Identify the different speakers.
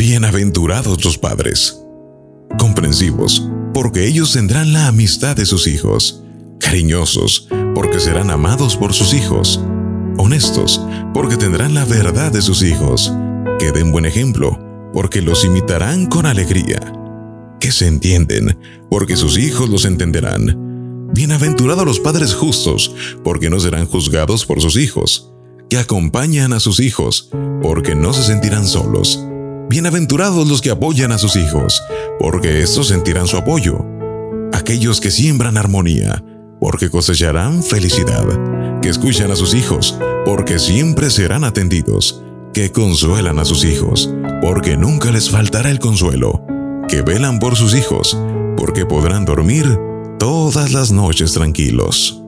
Speaker 1: Bienaventurados los padres, comprensivos, porque ellos tendrán la amistad de sus hijos, cariñosos, porque serán amados por sus hijos, honestos, porque tendrán la verdad de sus hijos, que den buen ejemplo, porque los imitarán con alegría, que se entienden, porque sus hijos los entenderán. Bienaventurados los padres justos, porque no serán juzgados por sus hijos, que acompañan a sus hijos, porque no se sentirán solos. Bienaventurados los que apoyan a sus hijos, porque estos sentirán su apoyo. Aquellos que siembran armonía, porque cosecharán felicidad. Que escuchan a sus hijos, porque siempre serán atendidos. Que consuelan a sus hijos, porque nunca les faltará el consuelo. Que velan por sus hijos, porque podrán dormir todas las noches tranquilos.